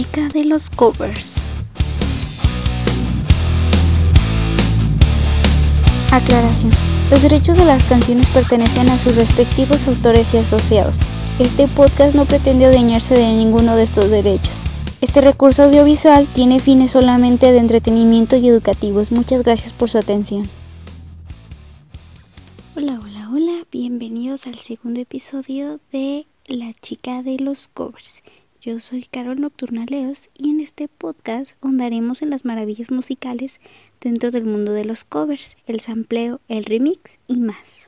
chica de los covers. Aclaración. Los derechos de las canciones pertenecen a sus respectivos autores y asociados. Este podcast no pretende adueñarse de ninguno de estos derechos. Este recurso audiovisual tiene fines solamente de entretenimiento y educativos. Muchas gracias por su atención. Hola, hola, hola. Bienvenidos al segundo episodio de La chica de los covers. Yo soy Carol Nocturna Leos y en este podcast hondaremos en las maravillas musicales dentro del mundo de los covers, el sampleo, el remix y más.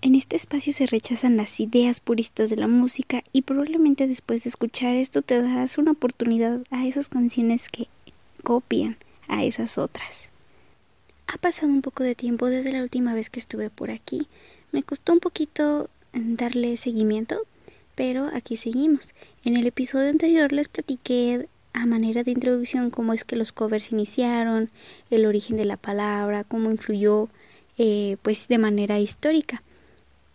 En este espacio se rechazan las ideas puristas de la música y probablemente después de escuchar esto te darás una oportunidad a esas canciones que copian a esas otras. Ha pasado un poco de tiempo desde la última vez que estuve por aquí. Me costó un poquito darle seguimiento, pero aquí seguimos. En el episodio anterior les platiqué a manera de introducción cómo es que los covers iniciaron, el origen de la palabra, cómo influyó eh, pues de manera histórica.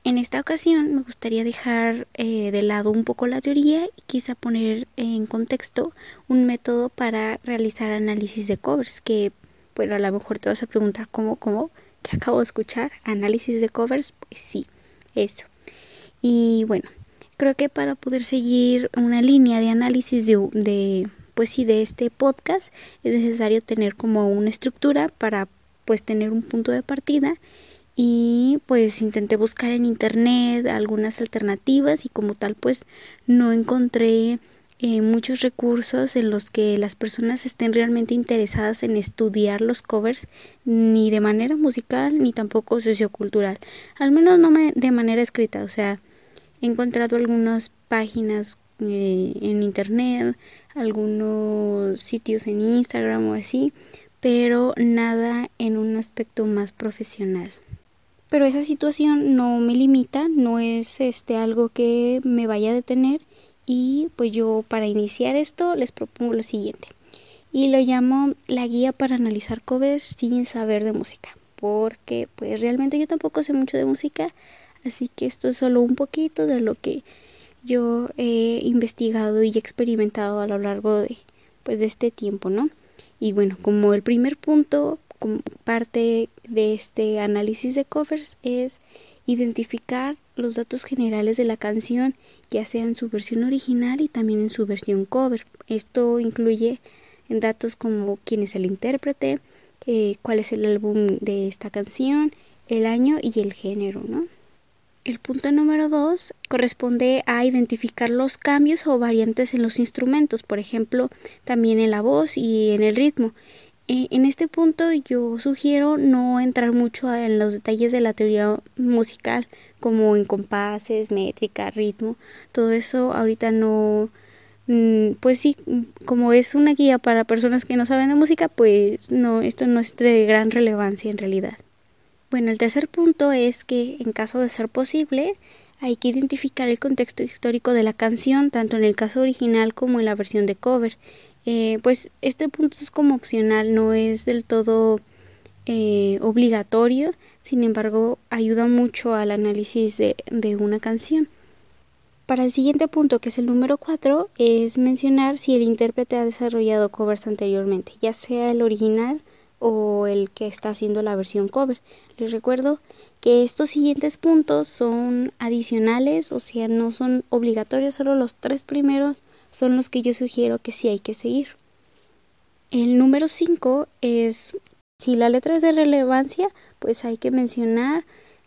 En esta ocasión me gustaría dejar eh, de lado un poco la teoría y quizá poner en contexto un método para realizar análisis de covers, que bueno, a lo mejor te vas a preguntar cómo, cómo, que acabo de escuchar, análisis de covers, pues sí, eso. Y bueno, creo que para poder seguir una línea de análisis de, de pues sí, de este podcast es necesario tener como una estructura para pues tener un punto de partida y pues intenté buscar en internet algunas alternativas y como tal pues no encontré eh, muchos recursos en los que las personas estén realmente interesadas en estudiar los covers ni de manera musical ni tampoco sociocultural. Al menos no de manera escrita o sea he encontrado algunas páginas eh, en internet algunos sitios en Instagram o así pero nada en un aspecto más profesional. Pero esa situación no me limita, no es este algo que me vaya a detener y pues yo para iniciar esto les propongo lo siguiente. Y lo llamo la guía para analizar covers sin saber de música porque pues realmente yo tampoco sé mucho de música así que esto es solo un poquito de lo que yo he investigado y experimentado a lo largo de pues de este tiempo no y bueno como el primer punto parte de este análisis de covers es identificar los datos generales de la canción, ya sea en su versión original y también en su versión cover. Esto incluye datos como quién es el intérprete, eh, cuál es el álbum de esta canción, el año y el género, ¿no? El punto número dos corresponde a identificar los cambios o variantes en los instrumentos, por ejemplo, también en la voz y en el ritmo. Eh, en este punto yo sugiero no entrar mucho en los detalles de la teoría musical, como en compases, métrica, ritmo, todo eso ahorita no, mm, pues sí, como es una guía para personas que no saben de música, pues no, esto no es de gran relevancia en realidad. Bueno, el tercer punto es que en caso de ser posible, hay que identificar el contexto histórico de la canción, tanto en el caso original como en la versión de cover. Eh, pues este punto es como opcional, no es del todo eh, obligatorio, sin embargo ayuda mucho al análisis de, de una canción. Para el siguiente punto, que es el número 4, es mencionar si el intérprete ha desarrollado covers anteriormente, ya sea el original o el que está haciendo la versión cover. Les recuerdo que estos siguientes puntos son adicionales, o sea, no son obligatorios, solo los tres primeros son los que yo sugiero que sí hay que seguir. El número 5 es, si la letra es de relevancia, pues hay que mencionar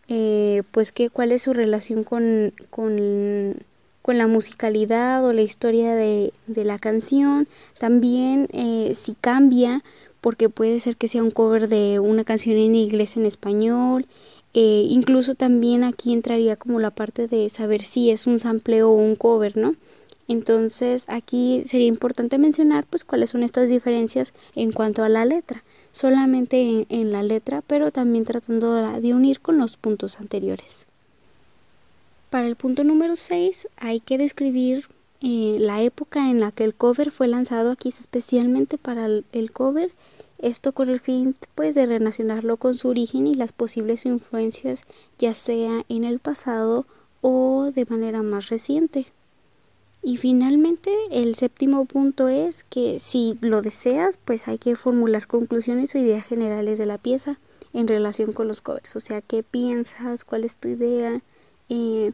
eh, pues que cuál es su relación con, con, con, la musicalidad o la historia de, de la canción. También eh, si cambia, porque puede ser que sea un cover de una canción en inglés en español. Eh, incluso también aquí entraría como la parte de saber si es un sampleo o un cover, ¿no? Entonces aquí sería importante mencionar pues cuáles son estas diferencias en cuanto a la letra, solamente en, la letra, pero también tratando de unir con los puntos anteriores. Para el punto número 6 hay que describir eh, la época en la que el cover fue lanzado aquí especialmente para el cover esto con el fin pues de relacionarlo con su origen y las posibles influencias ya sea en el pasado o de manera más reciente. Y finalmente, el séptimo punto es que si lo deseas, pues hay que formular conclusiones o ideas generales de la pieza en relación con los covers. O sea, qué piensas, cuál es tu idea. Eh,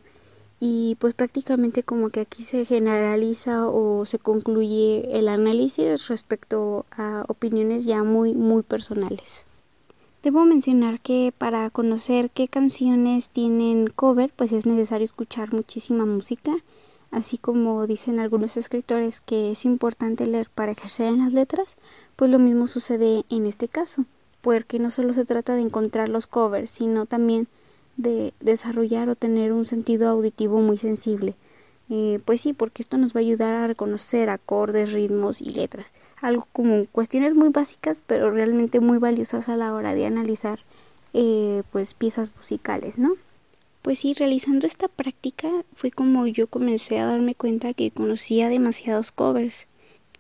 y pues prácticamente como que aquí se generaliza o se concluye el análisis respecto a opiniones ya muy muy personales. Debo mencionar que para conocer qué canciones tienen cover, pues es necesario escuchar muchísima música así como dicen algunos escritores que es importante leer para ejercer en las letras, pues lo mismo sucede en este caso, porque no solo se trata de encontrar los covers, sino también de desarrollar o tener un sentido auditivo muy sensible. Eh, pues sí, porque esto nos va a ayudar a reconocer acordes, ritmos y letras. Algo como cuestiones muy básicas, pero realmente muy valiosas a la hora de analizar eh, pues piezas musicales, ¿no? Pues sí, realizando esta práctica fue como yo comencé a darme cuenta que conocía demasiados covers.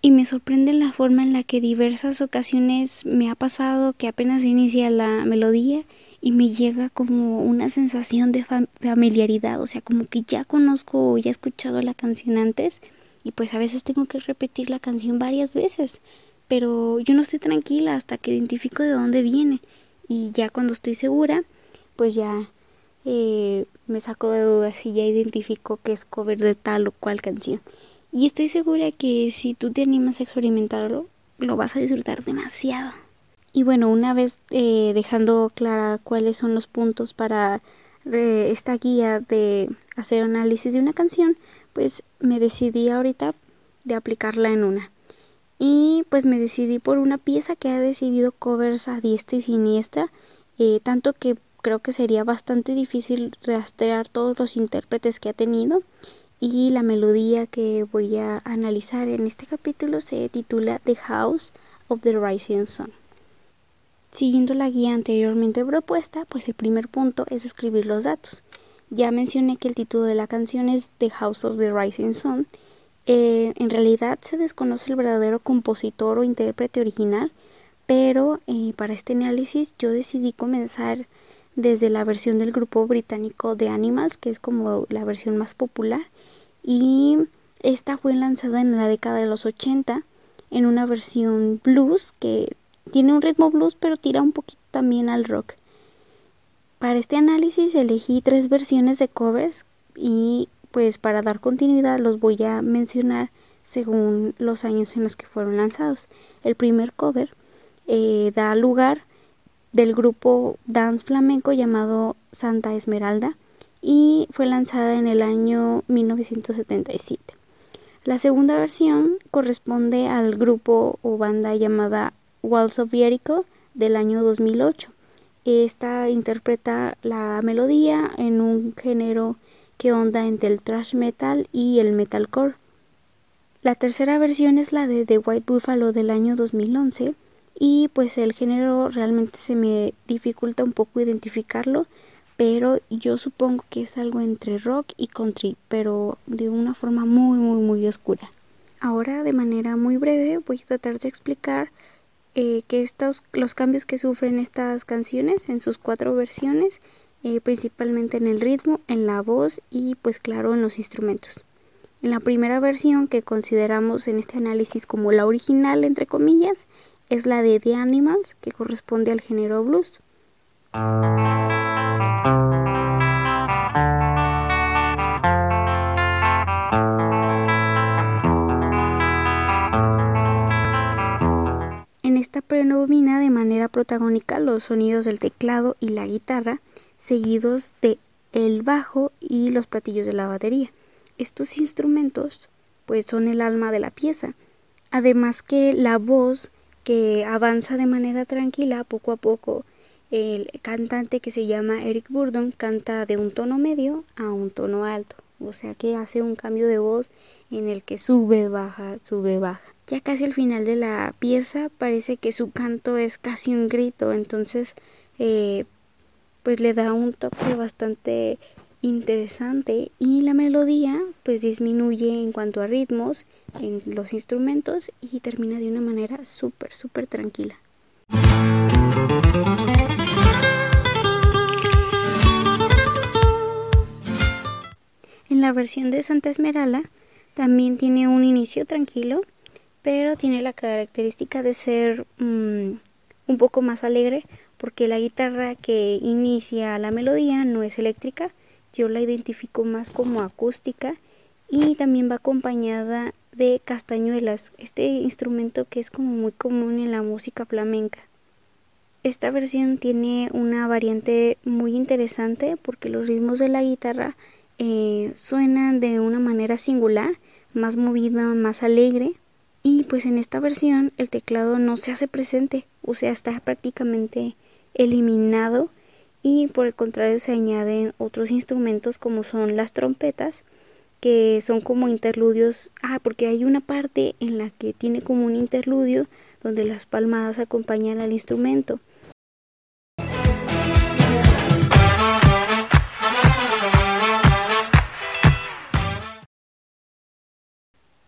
Y me sorprende la forma en la que diversas ocasiones me ha pasado que apenas inicia la melodía y me llega como una sensación de familiaridad, o sea, como que ya conozco o ya he escuchado la canción antes y pues a veces tengo que repetir la canción varias veces, pero yo no estoy tranquila hasta que identifico de dónde viene y ya cuando estoy segura, pues ya eh, me saco de dudas y ya identifico que es cover de tal o cual canción. Y estoy segura que si tú te animas a experimentarlo, lo vas a disfrutar demasiado. Y bueno, una vez eh, dejando clara cuáles son los puntos para eh, esta guía de hacer análisis de una canción, pues me decidí ahorita de aplicarla en una. Y pues me decidí por una pieza que ha recibido covers a diestra y siniestra, tanto que creo que sería bastante difícil rastrear todos los intérpretes que ha tenido y la melodía que voy a analizar en este capítulo se titula The House of the Rising Sun. Siguiendo la guía anteriormente propuesta, pues el primer punto es escribir los datos. Ya mencioné que el título de la canción es The House of the Rising Sun. Eh, en realidad se desconoce el verdadero compositor o intérprete original, pero eh, para este análisis yo decidí comenzar desde la versión del grupo británico de Animals, que es como la versión más popular, y esta fue lanzada en la década de los 80 en una versión blues que tiene un ritmo blues pero tira un poquito también al rock. Para este análisis elegí tres versiones de covers y pues para dar continuidad los voy a mencionar según los años en los que fueron lanzados. El primer cover eh, da lugar del grupo dance flamenco llamado Santa Esmeralda y fue lanzada en el año 1977. La segunda versión corresponde al grupo o banda llamada Walls of Jericho del año 2008. Esta interpreta la melodía en un género que onda entre el thrash metal y el metalcore. La tercera versión es la de The White Buffalo del año 2011 y pues el género realmente se me dificulta un poco identificarlo, pero yo supongo que es algo entre rock y country, pero de una forma muy muy muy oscura. Ahora de manera muy breve voy a tratar de explicar eh, que estos los cambios que sufren estas canciones en sus cuatro versiones, eh, principalmente en el ritmo, en la voz y pues claro en los instrumentos. En la primera versión que consideramos en este análisis como la original entre comillas, es la de The Animals, que corresponde al género blues. Predomina de manera protagónica los sonidos del teclado y la guitarra, seguidos de el bajo y los platillos de la batería. Estos instrumentos pues son el alma de la pieza. Además que la voz que avanza de manera tranquila poco a poco. El cantante que se llama Eric Burdon canta de un tono medio a un tono alto, o sea que hace un cambio de voz en el que sube, baja, sube, baja. Ya casi al final de la pieza parece que su canto es casi un grito, entonces eh, pues le da un toque bastante interesante y la melodía pues disminuye en cuanto a ritmos en los instrumentos y termina de una manera súper súper tranquila. La versión de Santa Esmeralda También tiene un inicio tranquilo, pero tiene la característica de ser mm, un poco más alegre porque la guitarra que inicia la melodía no es eléctrica, yo la identifico más como acústica y también va acompañada de castañuelas, este instrumento que es como muy común en la música flamenca. Esta versión tiene una variante muy interesante porque los ritmos de la guitarra eh, suenan de una manera singular, más movida, más alegre. Y pues en esta versión el teclado no se hace presente, o sea, está prácticamente eliminado y por el contrario se añaden otros instrumentos como son las trompetas que son como interludios. Ah, porque hay una parte en la que tiene como un interludio donde las palmadas acompañan al instrumento.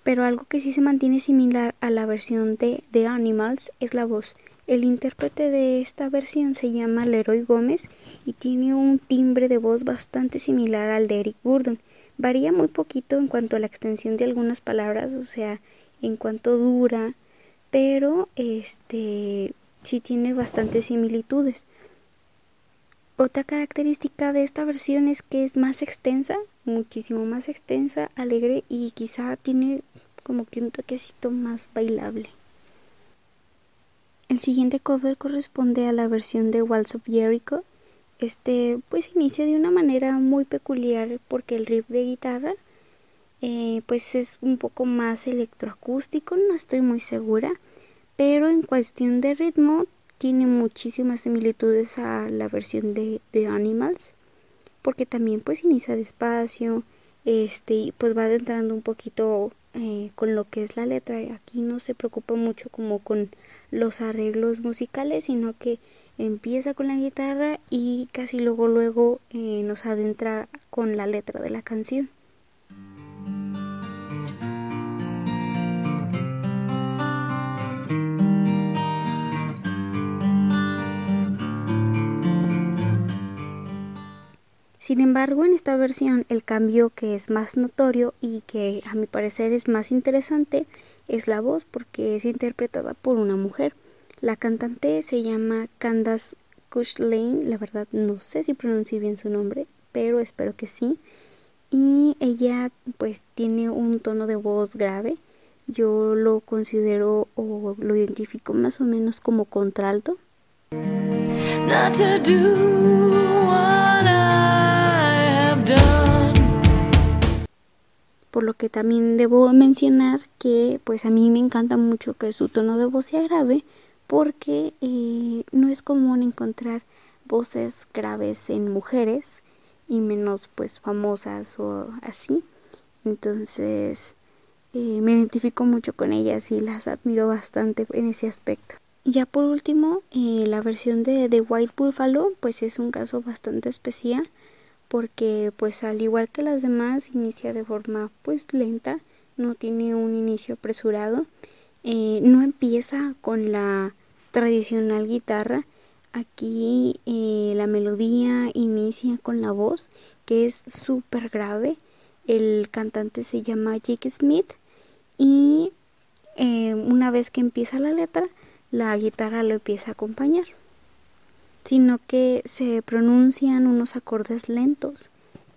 Pero algo que sí se mantiene similar a la versión de The Animals es la voz. El intérprete de esta versión se llama Leroy Gómez y tiene un timbre de voz bastante similar al de Eric Gurdon. Varía muy poquito en cuanto a la extensión de algunas palabras, o sea, en cuanto dura, pero este sí tiene bastantes similitudes. Otra característica de esta versión es que es más extensa, muchísimo más extensa, alegre y quizá tiene como que un toquecito más bailable. El siguiente cover corresponde a la versión de Walls of Jericho. Este pues inicia de una manera muy peculiar porque el riff de guitarra eh, pues es un poco más electroacústico, no estoy muy segura, pero en cuestión de ritmo tiene muchísimas similitudes a la versión de, The Animals porque también pues inicia despacio, este y pues va adentrando un poquito eh, con lo que es la letra. Aquí no se preocupa mucho como con los arreglos musicales, sino que empieza con la guitarra y casi luego luego eh, nos adentra con la letra de la canción. Sin embargo, en esta versión el cambio que es más notorio y que a mi parecer es más interesante es la voz porque es interpretada por una mujer. La cantante se llama Candace Lane, la verdad no sé si pronuncio bien su nombre, pero espero que sí. Y ella pues tiene un tono de voz grave. Yo lo considero o lo identifico más o menos como contralto por lo que también debo mencionar que pues a mí me encanta mucho que su tono de voz sea grave porque eh, no es común encontrar voces graves en mujeres y menos pues famosas o así. Entonces eh, me identifico mucho con ellas y las admiro bastante en ese aspecto. Ya por último eh, la versión de The White Buffalo pues es un caso bastante especial porque pues al igual que las demás inicia de forma pues lenta, no tiene un inicio apresurado, eh, no empieza con la tradicional guitarra, aquí eh, la melodía inicia con la voz que es súper grave, el cantante se llama Jake Smith y eh, una vez que empieza la letra la guitarra lo empieza a acompañar sino que se pronuncian unos acordes lentos,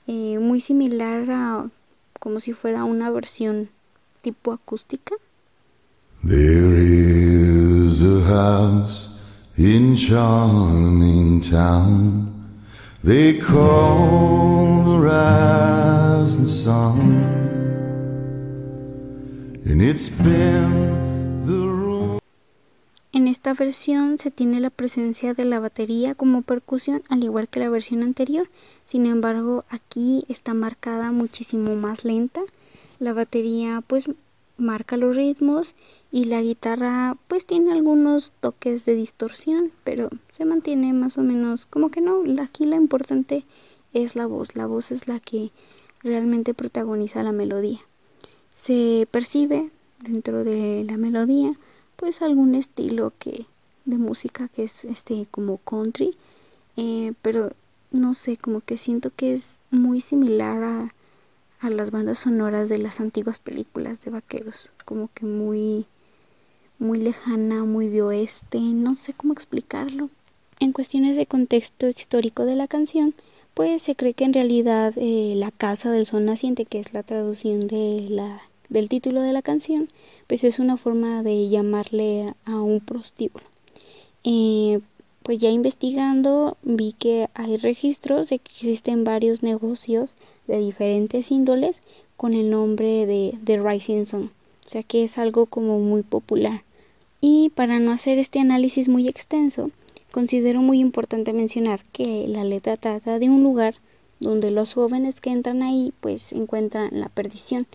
eh, muy similar a como si fuera una versión tipo acústica. There is a house in charming town. They call the rising sun. And it's been esta versión se tiene la presencia de la batería como percusión, al igual que la versión anterior. Sin embargo, aquí está marcada muchísimo más lenta. La batería pues marca los ritmos y la guitarra pues tiene algunos toques de distorsión, pero se mantiene más o menos como que no. Aquí lo importante es la voz. La voz es la que realmente protagoniza la melodía. Se percibe dentro de la melodía pues algún estilo que de música que es este como country eh, pero no sé como que siento que es muy similar a, a las bandas sonoras de las antiguas películas de vaqueros, como que muy muy lejana, muy de oeste, no sé cómo explicarlo. En cuestiones de contexto histórico de la canción, pues se cree que en realidad eh, la casa del sol naciente, que es la traducción de la, del título de la canción, pues es una forma de llamarle a un prostíbulo. Eh, pues ya investigando vi que hay registros de que existen varios negocios de diferentes índoles con el nombre de, de Rising Sun, o sea que es algo como muy popular. Y para no hacer este análisis muy extenso, considero muy importante mencionar que la letra trata de un lugar donde los jóvenes que entran ahí pues encuentran la perdición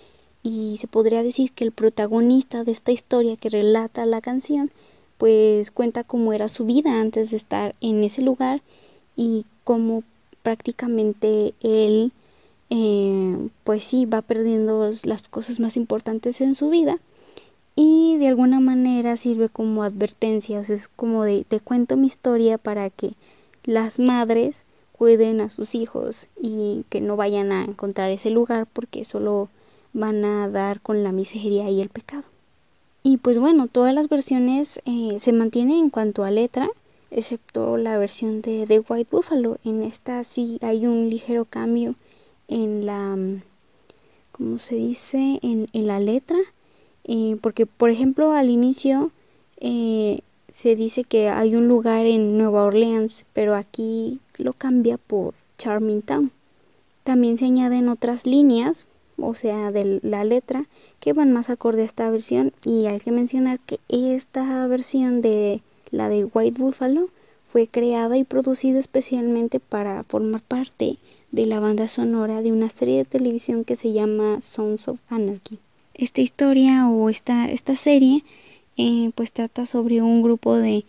y se podría decir que el protagonista de esta historia que relata la canción pues cuenta cómo era su vida antes de estar en ese lugar y cómo prácticamente él eh, pues sí va perdiendo las cosas más importantes en su vida y de alguna manera sirve como advertencia, o sea, es como de te cuento mi historia para que las madres cuiden a sus hijos y que no vayan a encontrar ese lugar porque solo van a dar con la miseria y el pecado. Y pues bueno, todas las versiones eh, se mantienen en cuanto a letra, excepto la versión de The White Buffalo. En esta sí hay un ligero cambio en la, ¿cómo se dice? En, la letra. Eh, porque, por ejemplo, al inicio eh, se dice que hay un lugar en Nueva Orleans, pero aquí lo cambia por Charming Town. También se añaden otras líneas, o sea, de la letra, que van más acorde a esta versión y hay que mencionar que esta versión de la de White Buffalo fue creada y producida especialmente para formar parte de la banda sonora de una serie de televisión que se llama Sons of Anarchy. Esta historia o esta, esta serie eh, pues trata sobre un grupo de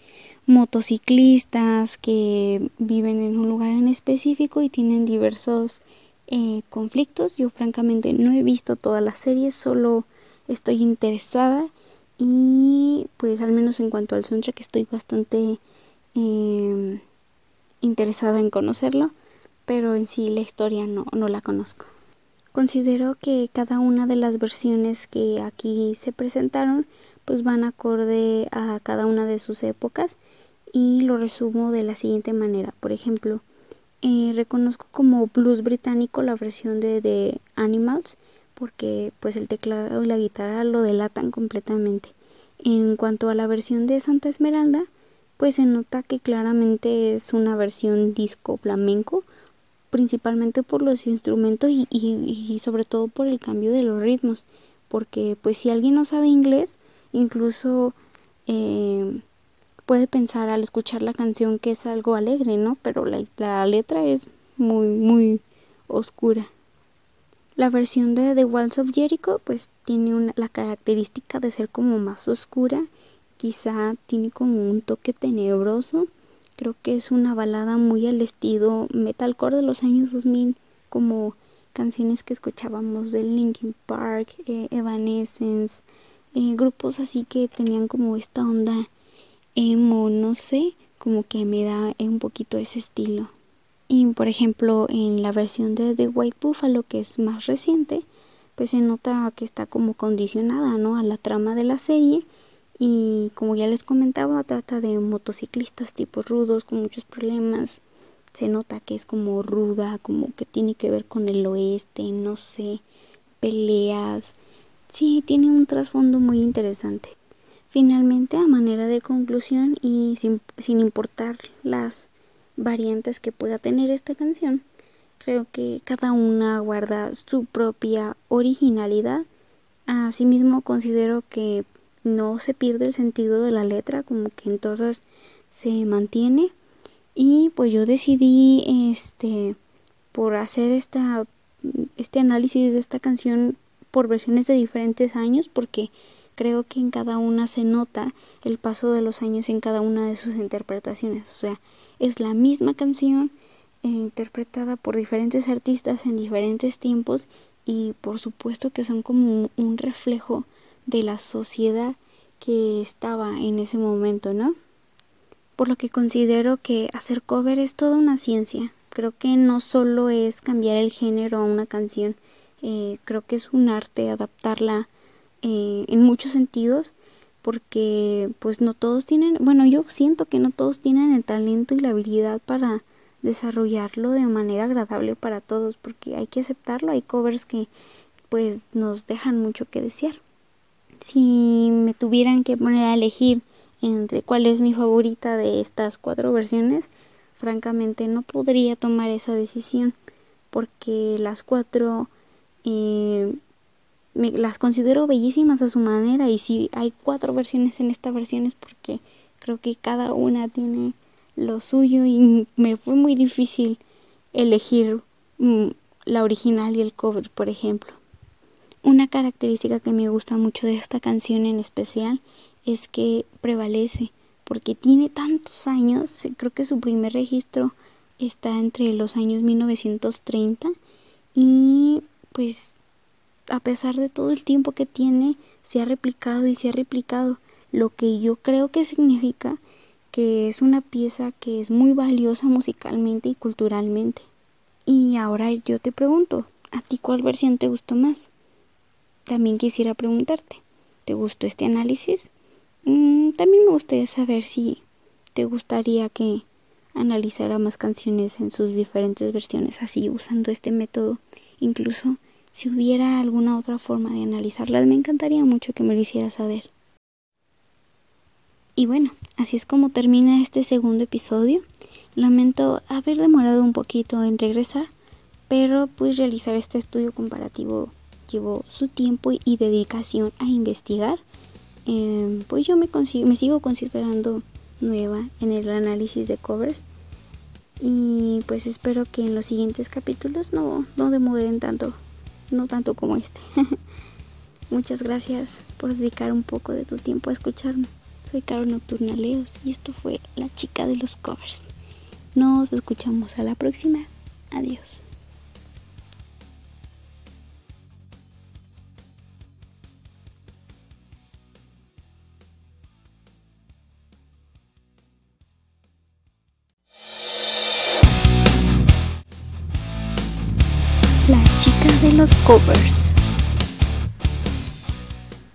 motociclistas que viven en un lugar en específico y tienen diversos eh, conflictos. Yo francamente no he visto toda la serie, solo estoy interesada y pues al menos en cuanto al soundtrack estoy bastante em, interesada en conocerlo, pero en sí la historia no, no la conozco. Considero que cada una de las versiones que aquí se presentaron pues van acorde a cada una de sus épocas y lo resumo de la siguiente manera. Por ejemplo, eh, reconozco como blues británico la versión de The Animals porque pues el teclado y la guitarra lo delatan completamente. En cuanto a la versión de Santa Esmeralda, pues se nota que claramente es una versión disco flamenco, principalmente por los instrumentos y, y, sobre todo por el cambio de los ritmos, porque pues si alguien no sabe inglés, incluso eh, puede pensar al escuchar la canción que es algo alegre, ¿no? Pero la, la letra es muy, muy oscura. La versión de The Walls of Jericho pues tiene la característica de ser como más oscura, quizá tiene como un toque tenebroso. Creo que es una balada muy al estilo metalcore de los años 2000, como canciones que escuchábamos de Linkin Park, eh, Evanescence, eh, grupos así que tenían como esta onda emo, no sé, como que me da un poquito ese estilo. Y por ejemplo, en la versión de The White Buffalo, que es más reciente, pues se nota que está como condicionada, ¿no? A la trama de la serie. Y como ya les comentaba, trata de motociclistas tipos rudos con muchos problemas. Se nota que es como ruda, como que tiene que ver con el oeste, no sé, peleas. Sí, tiene un trasfondo muy interesante. Finalmente, a manera de conclusión y sin, sin importar las variantes que pueda tener esta canción, creo que cada una guarda su propia originalidad. Asimismo, considero que no se pierde el sentido de la letra, como que entonces se mantiene. Y pues yo decidí este por hacer esta este análisis de esta canción por versiones de diferentes años porque creo que en cada una se nota el paso de los años en cada una de sus interpretaciones. O sea, es la misma canción eh, interpretada por diferentes artistas en diferentes tiempos y por supuesto que son como un reflejo de la sociedad que estaba en ese momento, ¿no? Por lo que considero que hacer cover es toda una ciencia. Creo que no solo es cambiar el género a una canción, Eh, creo que es un arte adaptarla eh, en muchos sentidos porque pues no todos tienen, bueno yo siento que no todos tienen el talento y la habilidad para desarrollarlo de manera agradable para todos porque hay que aceptarlo, hay covers que pues nos dejan mucho que desear. Si me tuvieran que poner a elegir entre cuál es mi favorita de estas cuatro versiones, francamente no podría tomar esa decisión porque las cuatro eh, me, las considero bellísimas a su manera y si hay cuatro versiones en esta versión es porque creo que cada una tiene lo suyo y me fue muy difícil elegir mm, la original y el cover, por ejemplo. Una característica que me gusta mucho de esta canción en especial es que prevalece porque tiene tantos años, creo que su primer registro está entre los años 1930 y pues a pesar de todo el tiempo que tiene, se ha replicado y se ha replicado, lo que yo creo que significa que es una pieza que es muy valiosa musicalmente y culturalmente. Y ahora yo te pregunto, ¿a ti cuál versión te gustó más? También quisiera preguntarte, ¿te gustó este análisis? Mm, también me gustaría saber si te gustaría que analizara más canciones en sus diferentes versiones así usando este método. Incluso si hubiera alguna otra forma de analizarlas, me encantaría mucho que me lo hiciera saber. Y bueno, así es como termina este segundo episodio. Lamento haber demorado un poquito en regresar, pero pues realizar este estudio comparativo llevó su tiempo y dedicación a investigar. Em, pues yo me, me sigo considerando nueva en el análisis de covers y pues espero que en los siguientes capítulos no, no demoren tanto, no tanto como este. Muchas gracias por dedicar un poco de tu tiempo a escucharme. Soy Carol Nocturna Leos y esto fue La chica de los covers. Nos escuchamos a la próxima. Adiós. Covers.